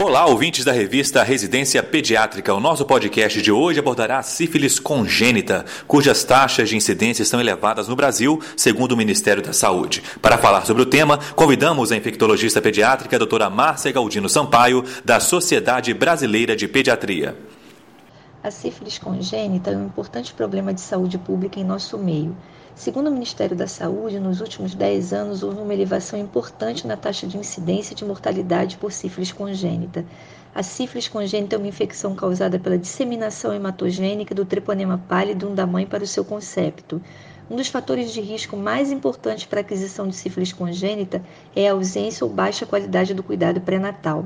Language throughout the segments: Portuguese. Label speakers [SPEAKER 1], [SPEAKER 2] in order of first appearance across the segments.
[SPEAKER 1] Olá, ouvintes da revista Residência Pediátrica. O nosso podcast de hoje abordará a sífilis congênita, cujas taxas de incidência estão elevadas no Brasil, segundo o Ministério da Saúde. Para falar sobre o tema, convidamos a infectologista pediátrica a doutora Márcia Galdino Sampaio, da Sociedade Brasileira de Pediatria.
[SPEAKER 2] A sífilis congênita é um importante problema de saúde pública em nosso meio. Segundo o Ministério da Saúde, nos últimos 10 anos houve uma elevação importante na taxa de incidência de mortalidade por sífilis congênita. A sífilis congênita é uma infecção causada pela disseminação hematogênica do treponema pallidum da mãe para o seu concepto. Um dos fatores de risco mais importantes para a aquisição de sífilis congênita é a ausência ou baixa qualidade do cuidado pré-natal.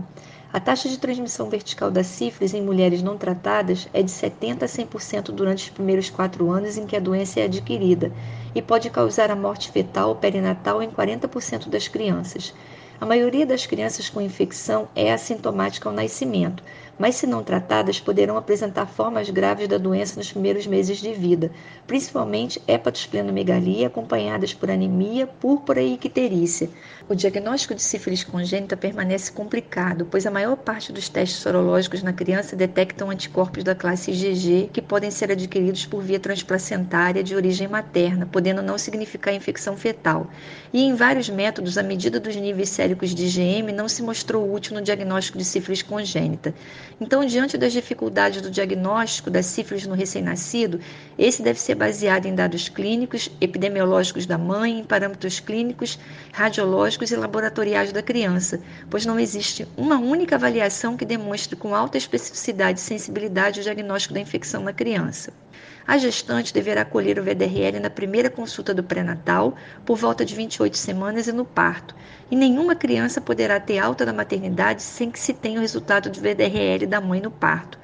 [SPEAKER 2] A taxa de transmissão vertical da sífilis em mulheres não tratadas é de 70% a 100% durante os primeiros quatro anos em que a doença é adquirida e pode causar a morte fetal ou perinatal em 40% das crianças. A maioria das crianças com infecção é assintomática ao nascimento, mas se não tratadas poderão apresentar formas graves da doença nos primeiros meses de vida, principalmente hepatosplenomegalia acompanhadas por anemia, púrpura e icterícia. O diagnóstico de sífilis congênita permanece complicado, pois a maior parte dos testes sorológicos na criança detectam anticorpos da classe IgG que podem ser adquiridos por via transplacentária de origem materna, podendo não significar infecção fetal. E em vários métodos, a medida dos níveis séricos de IgM não se mostrou útil no diagnóstico de sífilis congênita. Então, diante das dificuldades do diagnóstico da sífilis no recém-nascido, esse deve ser baseado em dados clínicos, epidemiológicos da mãe, em parâmetros clínicos, radiológicos e laboratoriais da criança, pois não existe uma única avaliação que demonstre com alta especificidade e sensibilidade o diagnóstico da infecção na criança. A gestante deverá colher o VDRL na primeira consulta do pré-natal, por volta de 28 semanas e no parto. E nenhuma criança poderá ter alta da maternidade sem que se tenha o resultado do VDRL da mãe no parto.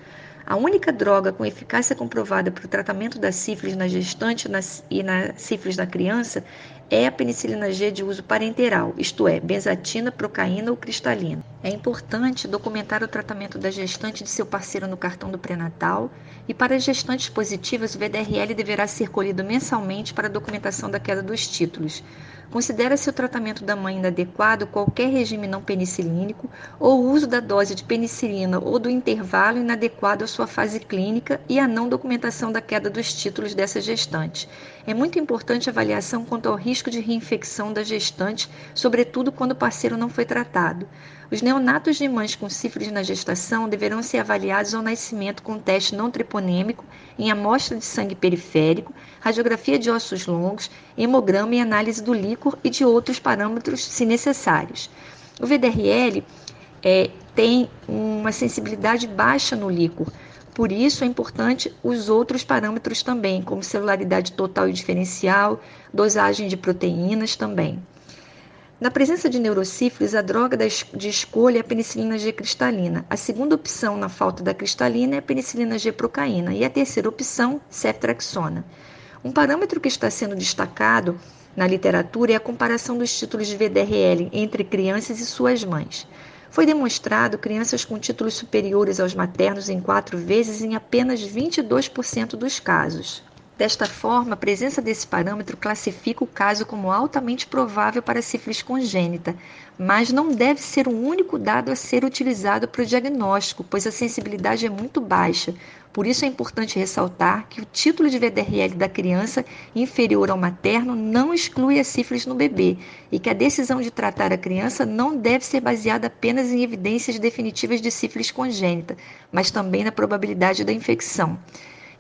[SPEAKER 2] A única droga com eficácia comprovada para o tratamento da sífilis na gestante e na sífilis da criança é a penicilina G de uso parenteral, isto é, benzatina, procaína ou cristalina. É importante documentar o tratamento da gestante de seu parceiro no cartão do pré-natal e para as gestantes positivas o VDRL deverá ser colhido mensalmente para a documentação da queda dos títulos. Considera-se o tratamento da mãe inadequado qualquer regime não penicilínico ou uso da dose de penicilina ou do intervalo inadequado à sua fase clínica e a não documentação da queda dos títulos dessa gestante. É muito importante a avaliação quanto ao risco de reinfecção da gestante, sobretudo quando o parceiro não foi tratado. Os neonatos de mães com sífilis na gestação deverão ser avaliados ao nascimento com teste não treponêmico em amostra de sangue periférico, radiografia de ossos longos, hemograma e análise do líquor e de outros parâmetros, se necessários. O VDRL é, tem uma sensibilidade baixa no líquor, por isso é importante os outros parâmetros também, como celularidade total e diferencial, dosagem de proteínas também. Na presença de neurocífilis, a droga de escolha é a penicilina G cristalina. A segunda opção, na falta da cristalina, é a penicilina G procaína. E a terceira opção, ceftraxona. Um parâmetro que está sendo destacado na literatura é a comparação dos títulos de VDRL entre crianças e suas mães. Foi demonstrado crianças com títulos superiores aos maternos em quatro vezes em apenas 22% dos casos. Desta forma, a presença desse parâmetro classifica o caso como altamente provável para sífilis congênita, mas não deve ser o único dado a ser utilizado para o diagnóstico, pois a sensibilidade é muito baixa. Por isso é importante ressaltar que o título de VDRL da criança inferior ao materno não exclui a sífilis no bebê e que a decisão de tratar a criança não deve ser baseada apenas em evidências definitivas de sífilis congênita, mas também na probabilidade da infecção.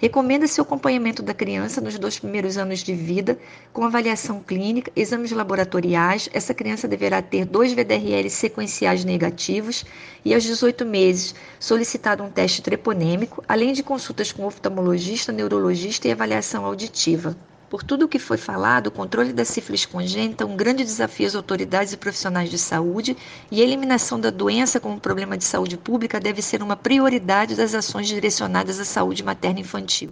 [SPEAKER 2] Recomenda-se o acompanhamento da criança nos dois primeiros anos de vida, com avaliação clínica, exames laboratoriais. Essa criança deverá ter dois VDRL sequenciais negativos e, aos 18 meses, solicitado um teste treponêmico, além de consultas com oftalmologista, neurologista e avaliação auditiva. Por tudo o que foi falado, o controle da sífilis congênita é um grande desafio às autoridades e profissionais de saúde e a eliminação da doença como problema de saúde pública deve ser uma prioridade das ações direcionadas à saúde materna infantil.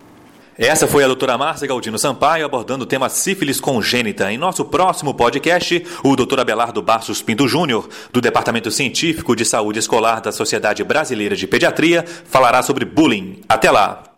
[SPEAKER 1] Essa foi a doutora Márcia Galdino Sampaio abordando o tema sífilis congênita. Em nosso próximo podcast, o doutor Abelardo Bastos Pinto Júnior, do Departamento Científico de Saúde Escolar da Sociedade Brasileira de Pediatria, falará sobre bullying. Até lá!